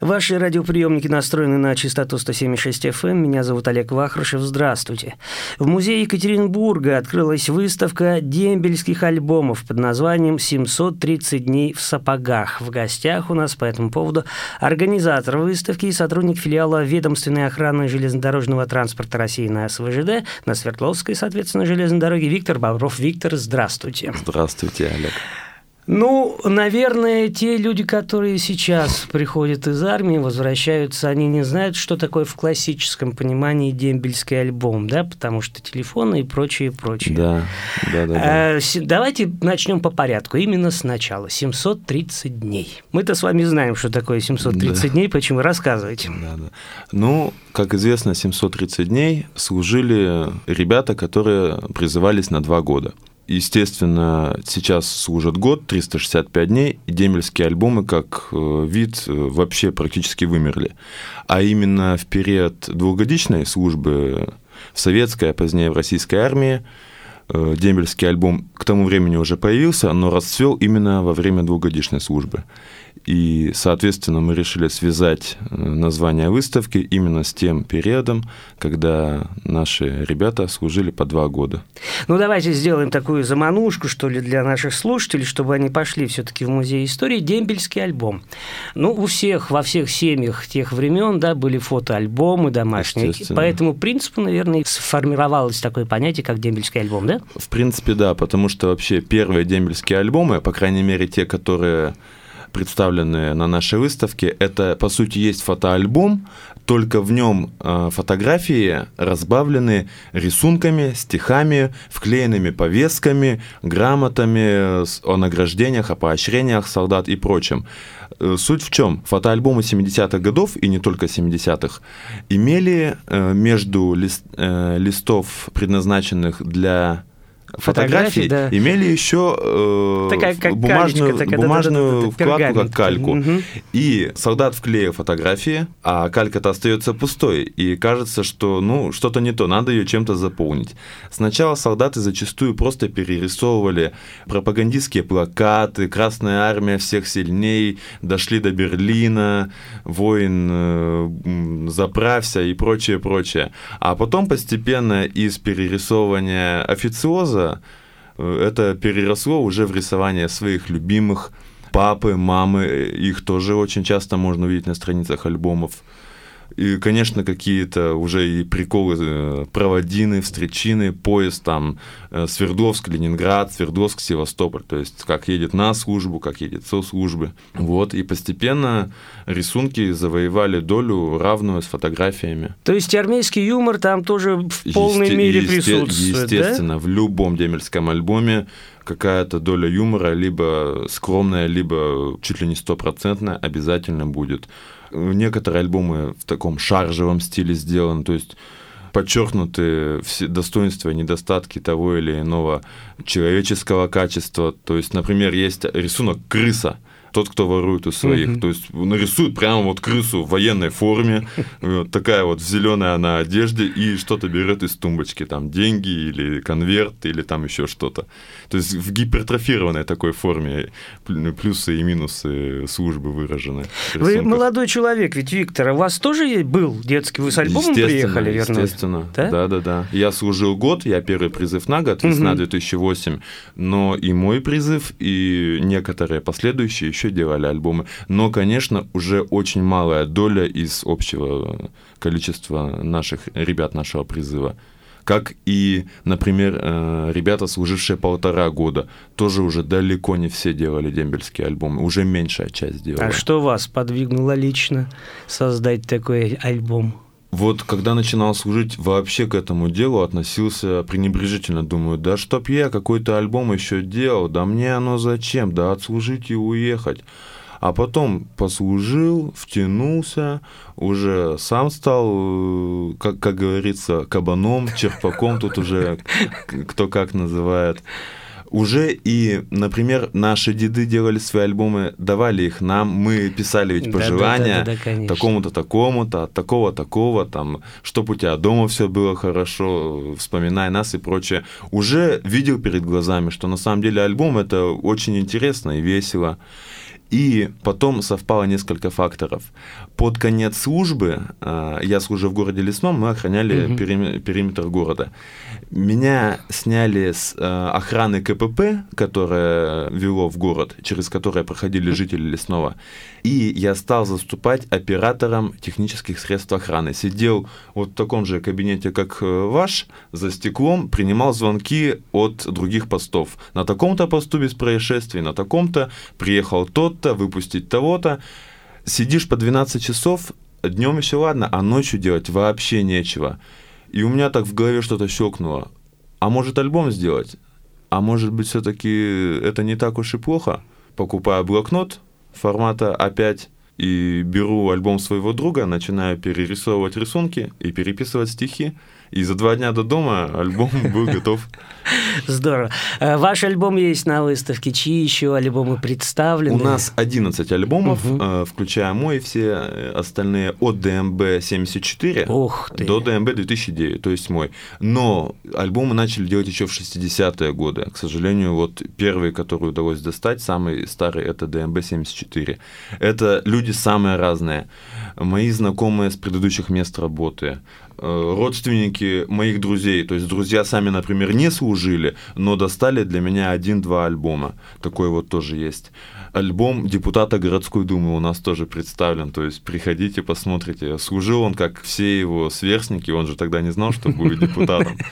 Ваши радиоприемники настроены на частоту 176 FM. Эм. Меня зовут Олег Вахрушев. Здравствуйте. В музее Екатеринбурга открылась выставка дембельских альбомов под названием «730 дней в сапогах». В гостях у нас по этому поводу организатор выставки и сотрудник филиала ведомственной охраны железнодорожного транспорта России на СВЖД, на Свердловской, соответственно, железной дороге Виктор Бавров. Виктор, здравствуйте. Здравствуйте, Олег. Ну, наверное, те люди, которые сейчас приходят из армии, возвращаются, они не знают, что такое в классическом понимании дембельский альбом, да, потому что телефоны и прочее, прочее. Да, да, да. да. А, давайте начнем по порядку, именно сначала. 730 дней. Мы-то с вами знаем, что такое 730 да. дней, почему рассказывайте. Да, да. Ну, как известно, 730 дней служили ребята, которые призывались на два года. Естественно, сейчас служат год, 365 дней, и демельские альбомы как э, вид э, вообще практически вымерли. А именно в период двухгодичной службы в советской, а позднее в российской армии э, дембельский альбом к тому времени уже появился, но расцвел именно во время двухгодичной службы. И, соответственно, мы решили связать э, название выставки именно с тем периодом, когда наши ребята служили по два года. Ну, давайте сделаем такую заманушку, что ли, для наших слушателей, чтобы они пошли все-таки в музей истории. Дембельский альбом. Ну, у всех, во всех семьях тех времен, да, были фотоальбомы домашние. По этому принципу, наверное, сформировалось такое понятие, как дембельский альбом, да? В принципе, да, потому что вообще первые дембельские альбомы, по крайней мере, те, которые представленные на нашей выставке, это, по сути, есть фотоальбом, только в нем э, фотографии разбавлены рисунками, стихами, вклеенными повестками, грамотами о награждениях, о поощрениях солдат и прочем. Э, суть в чем? Фотоальбомы 70-х годов, и не только 70-х, имели э, между листов, предназначенных для фотографии, да. имели еще э, такая, как бумажную, калечка, такая, бумажную да, да, да, вкладку, как кальку. Угу. И солдат вклеил фотографии, а калька-то остается пустой. И кажется, что ну что-то не то, надо ее чем-то заполнить. Сначала солдаты зачастую просто перерисовывали пропагандистские плакаты, Красная армия всех сильней, дошли до Берлина, воин э, заправься и прочее, прочее. А потом постепенно из перерисовывания официоза рассказа э, это переросло уже в рисование своих любимых папы, мамы. Их тоже очень часто можно увидеть на страницах альбомов. И, конечно, какие-то уже и приколы, э, проводины, встречины, поезд там э, Свердловск, Ленинград, Свердловск, Севастополь. То есть, как едет на службу, как едет со службы. Вот, и постепенно рисунки завоевали долю равную с фотографиями. То есть, армейский юмор там тоже в полной Есте- мере есте- присутствует, Естественно, да? в любом демельском альбоме какая-то доля юмора, либо скромная, либо чуть ли не стопроцентная, обязательно будет. Некоторые альбомы в таком шаржевом стиле сделаны, то есть подчеркнуты все достоинства и недостатки того или иного человеческого качества. То есть, например, есть рисунок крыса, тот, кто ворует у своих. Угу. То есть нарисует прямо вот крысу в военной форме, вот такая вот зеленая на одежде, и что-то берет из тумбочки, там деньги или конверт, или там еще что-то. То есть в гипертрофированной такой форме плюсы и минусы службы выражены. Вы молодой человек, ведь Виктор, у вас тоже был детский, вы с альбомом приехали, верно? Естественно, да? да, да, да. Я служил год, я первый призыв на год, весна угу. 2008, но и мой призыв, и некоторые последующие еще делали альбомы. Но, конечно, уже очень малая доля из общего количества наших ребят нашего призыва как и, например, э, ребята, служившие полтора года, тоже уже далеко не все делали дембельские альбомы, уже меньшая часть делала. А что вас подвигнуло лично создать такой альбом? Вот когда начинал служить, вообще к этому делу относился пренебрежительно. Думаю, да чтоб я какой-то альбом еще делал, да мне оно зачем, да отслужить и уехать а потом послужил, втянулся, уже сам стал, э, как, как говорится, кабаном, черпаком, тут уже кто как называет. Уже и, например, наши деды делали свои альбомы, давали их нам, мы писали ведь пожелания да, да, да, такому-то, такому-то, от такого, такого, там, чтобы у тебя дома все было хорошо, вспоминай нас и прочее. Уже видел перед глазами, что на самом деле альбом это очень интересно и весело. И потом совпало несколько факторов. Под конец службы, э, я служил в городе Лесном, мы охраняли угу. перим, периметр города. Меня сняли с э, охраны КПП, которая вело в город, через которое проходили жители Лесного. И я стал заступать оператором технических средств охраны. Сидел вот в таком же кабинете, как э, ваш, за стеклом, принимал звонки от других постов. На таком-то посту без происшествий, на таком-то приехал тот-то, выпустить того-то. Сидишь по 12 часов, днем еще ладно, а ночью делать вообще нечего. И у меня так в голове что-то щелкнуло. А может альбом сделать? А может быть все-таки это не так уж и плохо? Покупаю блокнот формата А5 и беру альбом своего друга, начинаю перерисовывать рисунки и переписывать стихи. И за два дня до дома альбом был готов. Здорово. Э, ваш альбом есть на выставке. Чьи еще альбомы представлены? У нас 11 альбомов, угу. включая мой, все э, остальные от ДМБ 74 Ух ты. до ДМБ 2009, то есть мой. Но альбомы начали делать еще в 60-е годы. К сожалению, вот первый, который удалось достать, самый старый, это ДМБ 74. Это люди самые разные. Мои знакомые с предыдущих мест работы, родственники моих друзей, то есть друзья сами, например, не служили, но достали для меня один-два альбома. Такой вот тоже есть. Альбом депутата городской думы у нас тоже представлен, то есть приходите, посмотрите. Служил он, как все его сверстники, он же тогда не знал, что будет депутатом.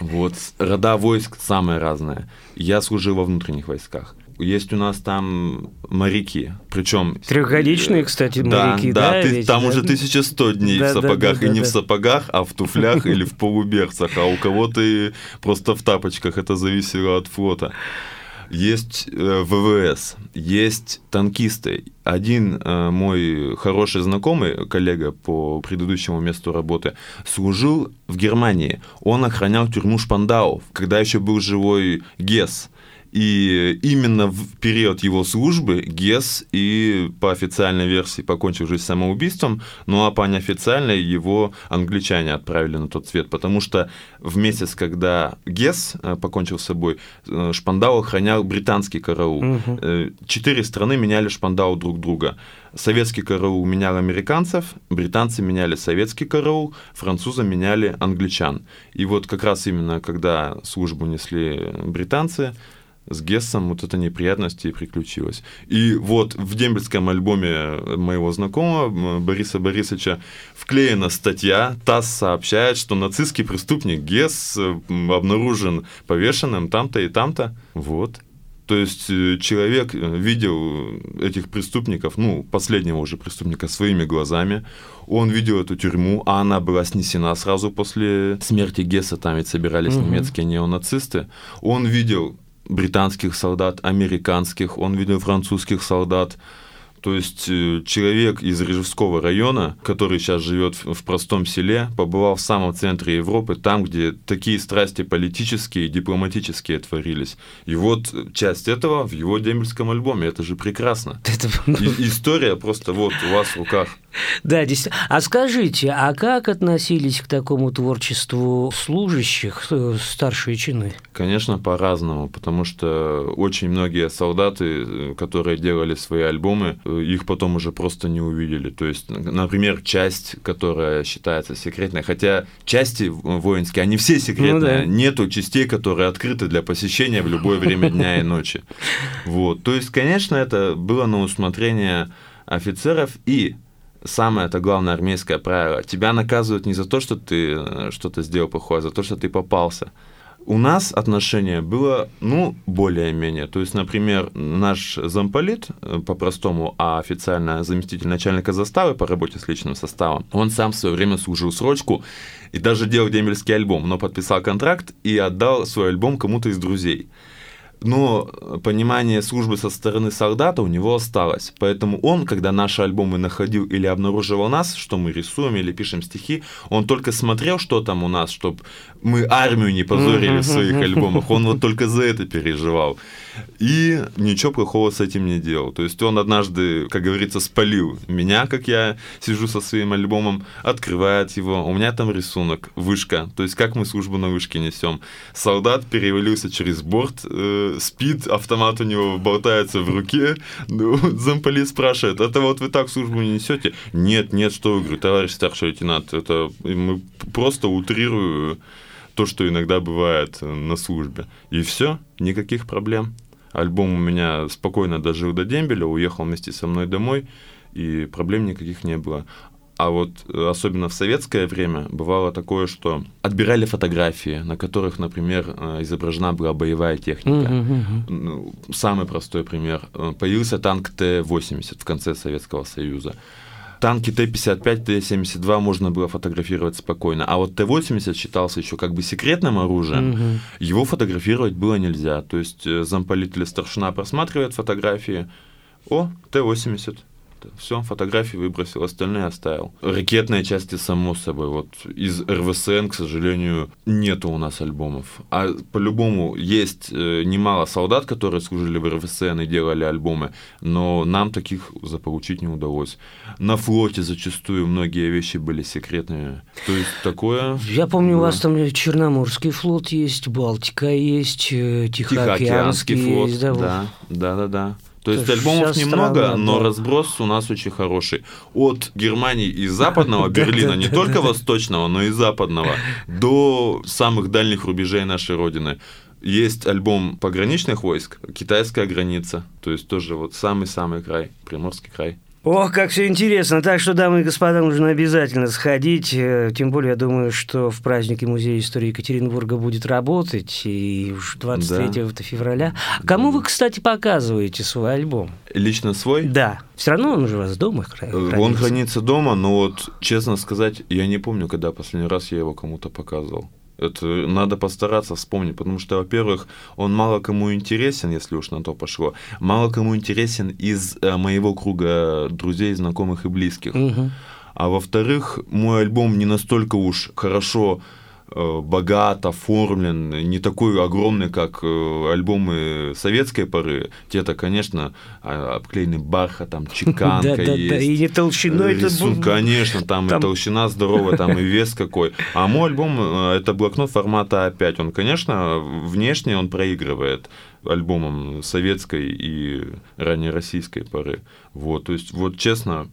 Вот, рода войск самые разные. Я служил во внутренних войсках. Есть у нас там моряки, причем... Трехгодичные, кстати, моряки, да? Да, ты, ведь, там да? уже 1100 дней да, в сапогах, да, да, и не да. в сапогах, а в туфлях или в полуберцах, а у кого-то и просто в тапочках, это зависело от флота. Есть э, ВВС, есть танкисты. Один э, мой хороший знакомый, коллега по предыдущему месту работы, служил в Германии. Он охранял тюрьму Шпандау, когда еще был живой ГЕС. И именно в период его службы Гес и по официальной версии покончил жизнь самоубийством, ну а по неофициальной его англичане отправили на тот свет, потому что в месяц, когда Гес э, покончил с собой, э, Шпандау охранял британский караул. Угу. Четыре страны меняли Шпандау друг друга. Советский караул менял американцев, британцы меняли советский караул, французы меняли англичан. И вот как раз именно когда службу несли британцы, с Гессом вот эта неприятность и приключилась. И вот в дембельском альбоме моего знакомого Бориса Борисовича вклеена статья, ТАСС сообщает, что нацистский преступник Гесс обнаружен повешенным там-то и там-то. Вот. То есть э, человек э, видел этих преступников, ну, последнего уже преступника своими глазами, он видел эту тюрьму, а она была снесена сразу после смерти Гесса, там ведь собирались угу. немецкие неонацисты. Он видел британских солдат, американских, он видел французских солдат. То есть э, человек из Рижевского района, который сейчас живет в простом селе, побывал в самом центре Европы, там, где такие страсти политические и дипломатические творились. И вот часть этого в его дембельском альбоме. Это же прекрасно. Это... И, история просто вот у вас в руках. Да, действительно. А скажите, а как относились к такому творчеству служащих э, старшие чины? Конечно, по-разному, потому что очень многие солдаты, э, которые делали свои альбомы, э, их потом уже просто не увидели. То есть, например, часть, которая считается секретной, хотя части воинские, они все секретные, ну, да. нету частей, которые открыты для посещения в любое время дня и ночи. Вот. То есть, конечно, это было на усмотрение офицеров и самое это главное армейское правило. Тебя наказывают не за то, что ты э, что-то сделал плохое, а за то, что ты попался. У нас отношение было, ну, более-менее. То есть, например, наш замполит, э, по-простому, а официально заместитель начальника заставы по работе с личным составом, он сам в свое время служил срочку и даже делал дембельский альбом, но подписал контракт и отдал свой альбом кому-то из друзей но понимание службы со стороны солдата у него осталось. Поэтому он, когда наши альбомы находил или обнаруживал нас, что мы рисуем или пишем стихи, он только смотрел, что там у нас, чтобы мы армию не позорили в своих альбомах. Он вот только за это переживал. И ничего плохого с этим не делал. То есть он однажды, как говорится, спалил меня, как я сижу со своим альбомом, открывает его. У меня там рисунок, вышка. То есть как мы службу на вышке несем. Солдат перевалился через борт э, э, спит, автомат у него болтается в руке. Ну, замполит спрашивает, это вот вы так службу не несете? Нет, нет, что вы, говорю, товарищ старший лейтенант, это мы просто утрирую то, что иногда бывает на службе. И все, никаких проблем. Альбом у меня спокойно дожил до дембеля, уехал вместе со мной домой, и проблем никаких не было. А вот э, особенно в советское время бывало такое, что отбирали фотографии, на которых, например, э, изображена была боевая техника. Uh-huh, Самый простой пример. Э, появился танк Т-80 в конце Советского Союза. Танки Т-55, Т-72 можно было фотографировать спокойно. А вот Т-80 считался еще как бы секретным оружием. Угу. Его фотографировать было нельзя. То есть замполит или старшина просматривает фотографии. О, Т-80 все, фотографии выбросил, остальные оставил. Ракетные части, само собой. Вот из РВСН, к сожалению, нету у нас альбомов. А по-любому есть э, немало солдат, которые служили в РВСН и делали альбомы, но нам таких заполучить не удалось. На флоте зачастую многие вещи были секретными. То есть такое... Я помню, да. у вас там Черноморский флот есть, Балтика есть, э, Тихоокеанский, Тихоокеанский флот. Есть, да, да, да, да, да. То есть альбомов немного, страна, но да. разброс у нас очень хороший. От Германии и западного Берлина, не только восточного, но и западного, до самых дальних рубежей нашей Родины. Есть альбом пограничных войск, китайская граница, то есть тоже вот самый-самый край, Приморский край. Ох, как все интересно. Так что, дамы и господа, нужно обязательно сходить. Э, тем более, я думаю, что в празднике Музея истории Екатеринбурга будет работать. И уж 23 да. февраля. Кому вы, кстати, показываете свой альбом? Лично свой? Да. Все равно он уже у вас дома хранится. Он хранится дома, но вот, честно сказать, я не помню, когда последний раз я его кому-то показывал. Это надо постараться вспомнить, потому что, во-первых, он мало кому интересен, если уж на то пошло. Мало кому интересен из э, моего круга друзей, знакомых и близких. Угу. А во-вторых, мой альбом не настолько уж хорошо богат, оформлен, не такой огромный, как э, альбомы советской поры. Те-то, конечно, а, обклеены бархатом, чеканка да, есть. Да, и не толщиной. Рисунок, это... Конечно, там, там и толщина здоровая, там и вес какой. А мой альбом э, – это блокнот формата А5. Он, конечно, внешне он проигрывает альбомом советской и раннероссийской поры. Вот, то есть, вот честно,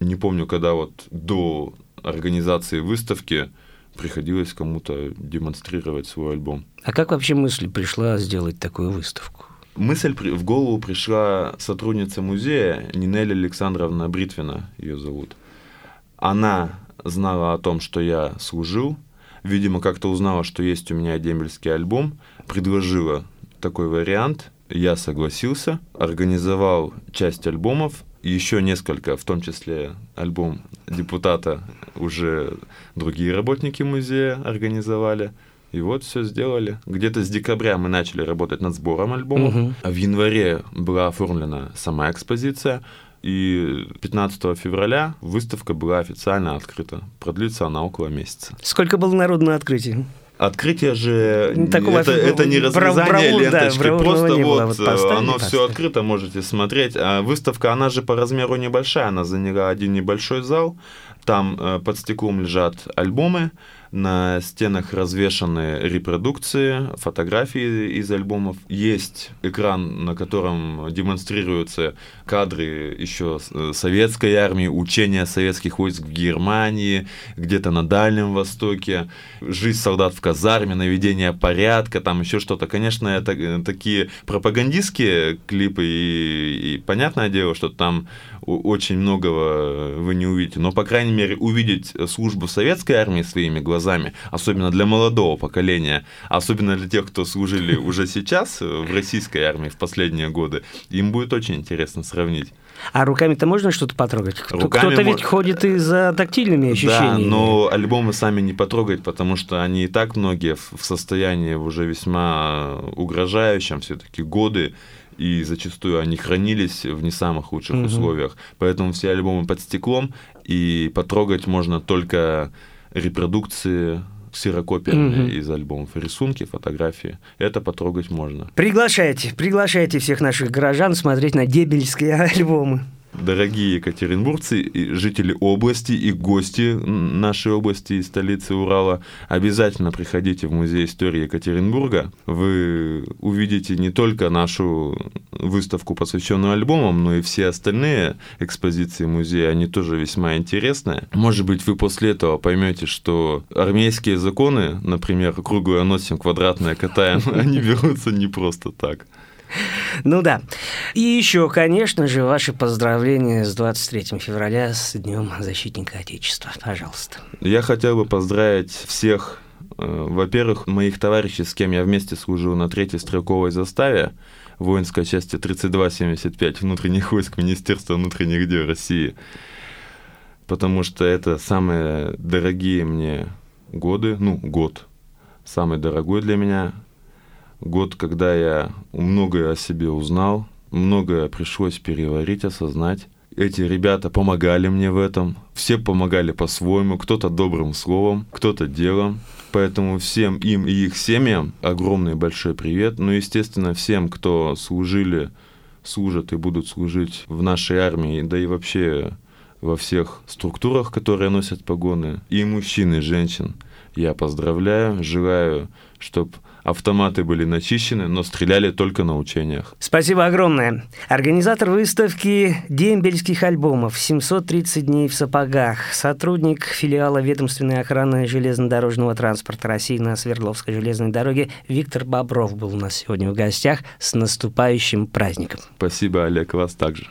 не помню, когда вот до организации выставки приходилось кому-то демонстрировать свой альбом. А как вообще мысль пришла сделать такую выставку? Мысль в голову пришла сотрудница музея Нинель Александровна Бритвина, ее зовут. Она знала о том, что я служил, видимо, как-то узнала, что есть у меня дембельский альбом, предложила такой вариант, я согласился, организовал часть альбомов, еще несколько, в том числе альбом депутата, уже другие работники музея организовали. И вот все сделали. Где-то с декабря мы начали работать над сбором альбомов. Угу. В январе была оформлена сама экспозиция. И 15 февраля выставка была официально открыта. Продлится она около месяца. Сколько было народу на открытии? Открытие же Такого это, это не разрезание бравур, ленточки, да, просто вот, вот э, оно все открыто, можете смотреть. А выставка, она же по размеру небольшая, она заняла один небольшой зал, там э, под стеклом лежат альбомы, на стенах развешаны репродукции, фотографии из альбомов. Есть экран, на котором демонстрируются кадры еще э, советской армии, учения советских войск в Германии, где-то на Дальнем Востоке, жизнь солдат в казарме, наведение порядка, там еще что-то. Конечно, это э, такие пропагандистские клипы, и, и понятное дело, что там очень многого вы не увидите, но, по крайней мере, увидеть службу советской армии своими глазами, особенно для молодого поколения, особенно для тех, кто служили уже сейчас в российской армии в последние годы, им будет очень интересно сравнить. А руками-то можно что-то потрогать? Руками Кто-то ведь ходит и за тактильными ощущениями. Да, но альбомы сами не потрогать, потому что они и так многие в состоянии уже весьма угрожающем, все-таки годы и зачастую они хранились в не самых лучших угу. условиях. Поэтому все альбомы под стеклом, и потрогать можно только репродукции ксерокопиями угу. из альбомов, рисунки, фотографии. Это потрогать можно. Приглашайте, приглашайте всех наших горожан смотреть на дебельские альбомы. Дорогие екатеринбургцы, и жители области и гости нашей области и столицы Урала, обязательно приходите в Музей истории Екатеринбурга. Вы увидите не только нашу выставку, посвященную альбомам, но и все остальные экспозиции музея, они тоже весьма интересные. Может быть, вы после этого поймете, что армейские законы, например, круглое носим, квадратное катаем, они берутся не просто так. Ну да. И еще, конечно же, ваши поздравления с 23 февраля, с Днем Защитника Отечества. Пожалуйста. Я хотел бы поздравить всех э, во-первых, моих товарищей, с кем я вместе служил на третьей стрелковой заставе, воинской части 3275 внутренних войск Министерства внутренних дел России, потому что это самые дорогие мне годы, ну, год, самый дорогой для меня, год, когда я многое о себе узнал, многое пришлось переварить, осознать. Эти ребята помогали мне в этом. Все помогали по-своему, кто-то добрым словом, кто-то делом. Поэтому всем им и их семьям огромный большой привет. Ну, естественно, всем, кто служили, служат и будут служить в нашей армии, да и вообще во всех структурах, которые носят погоны, и мужчин, и женщин. Я поздравляю, желаю, чтобы автоматы были начищены, но стреляли только на учениях. Спасибо огромное. Организатор выставки дембельских альбомов «730 дней в сапогах», сотрудник филиала ведомственной охраны железнодорожного транспорта России на Свердловской железной дороге Виктор Бобров был у нас сегодня в гостях. С наступающим праздником. Спасибо, Олег, вас также.